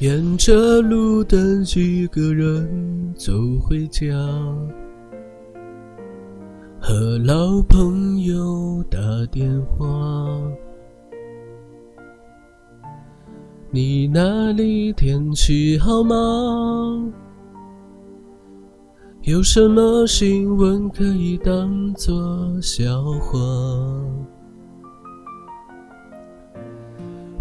沿着路灯，几个人走回家，和老朋友打电话。你那里天气好吗？有什么新闻可以当作笑话？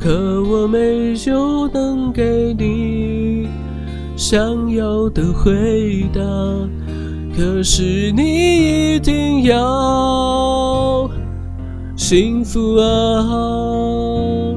可我没有能给你想要的回答，可是你一定要幸福啊！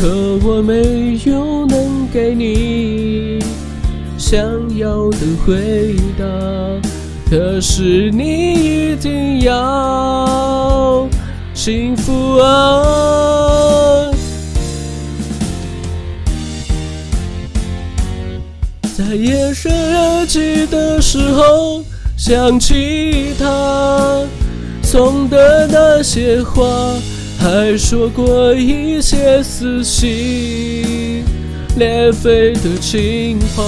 可我没有能给你想要的回答，可是你一定要幸福啊！在夜深人静的时候，想起他送的那些花。还说过一些撕心裂肺的情话，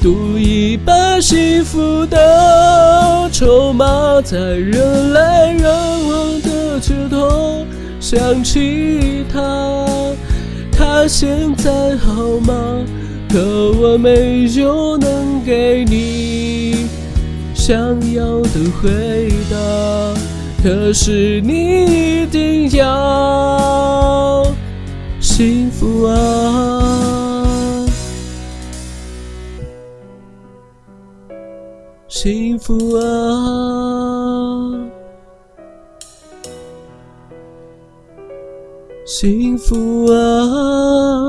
赌一把幸福的筹码，在人来人往的街头想起他，他现在好吗？可我没有能给你想要的回答。可是你一定要幸福啊，幸福啊，幸福啊。